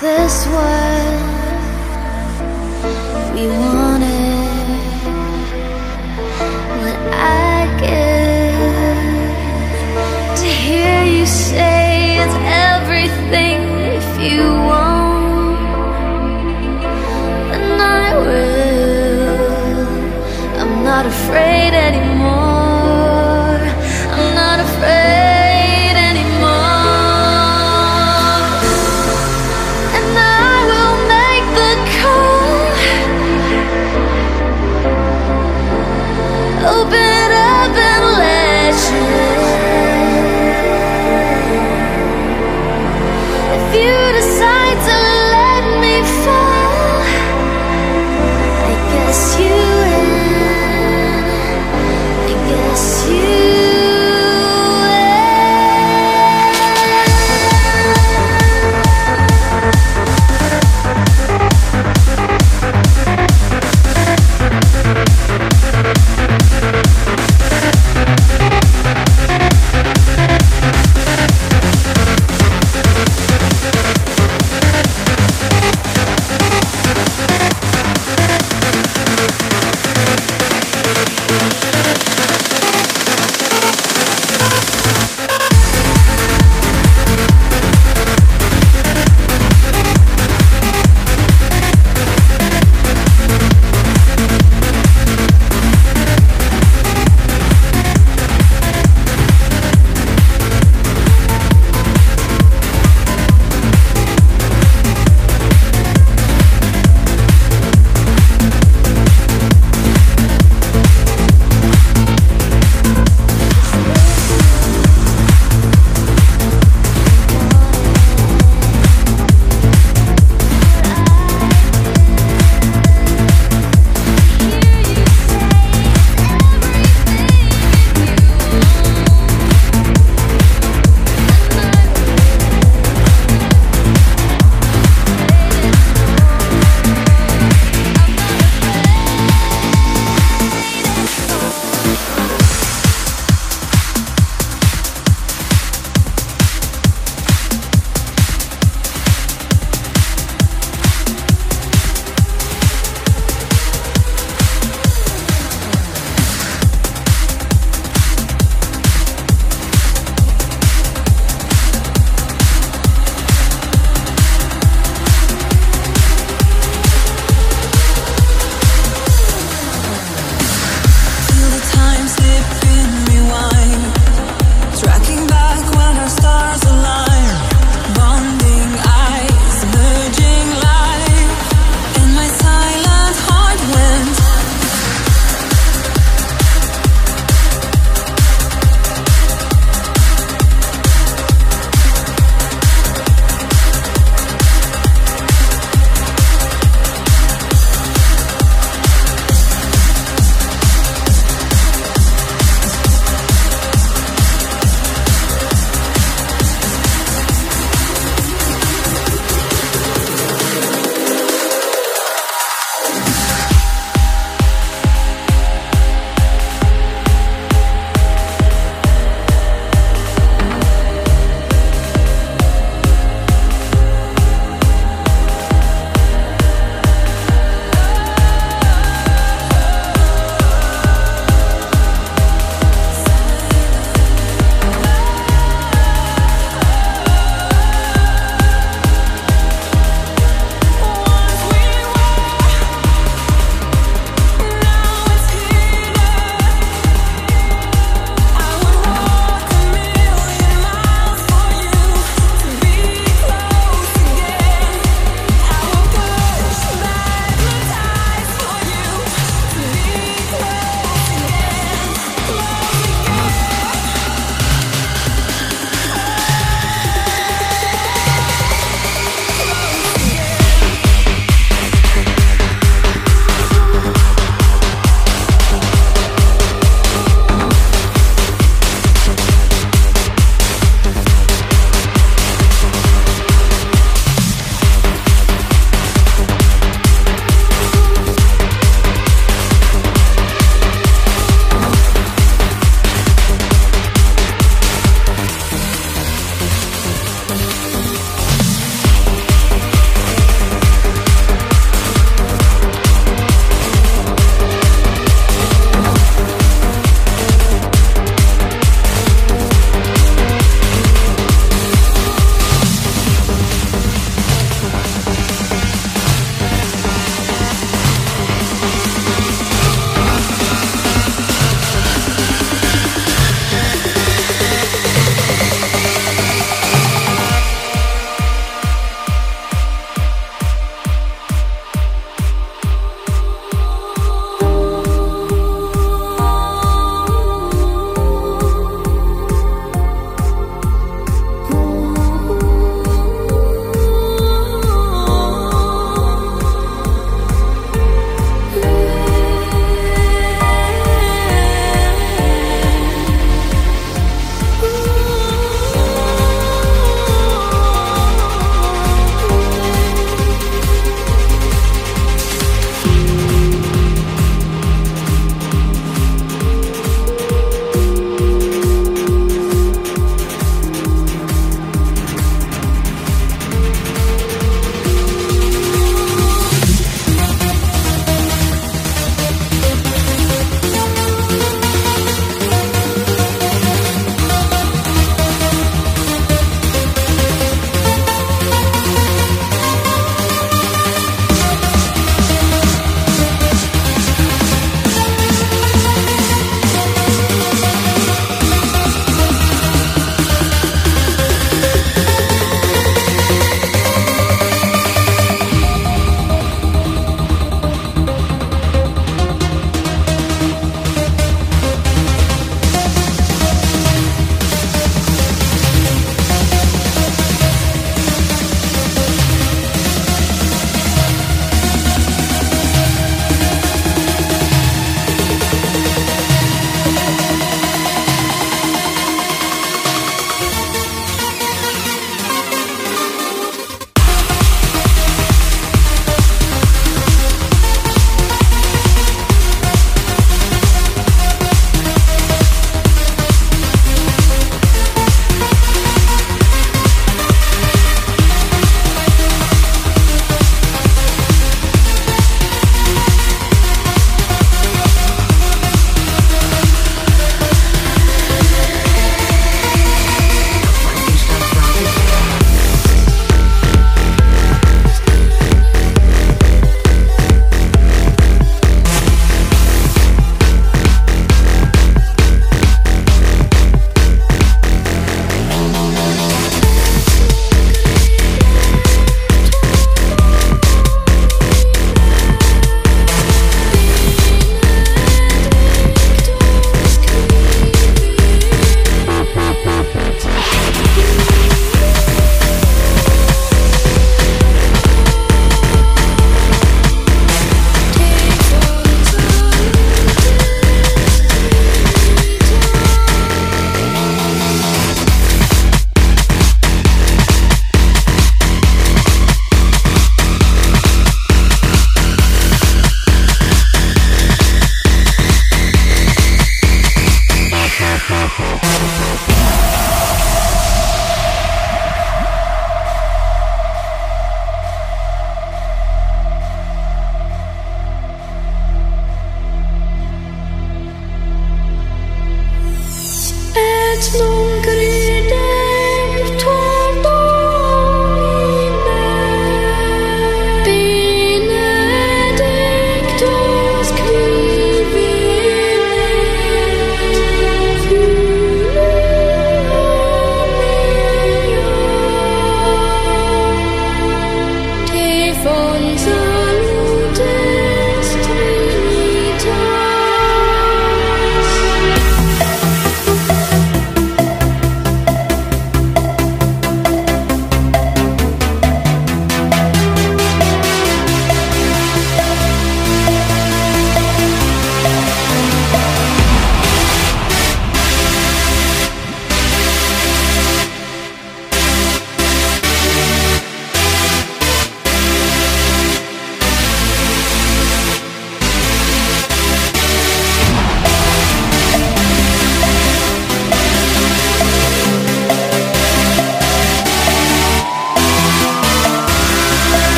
this what we wanted? What I give to hear you say it's everything if you want, and I will. I'm not afraid anymore.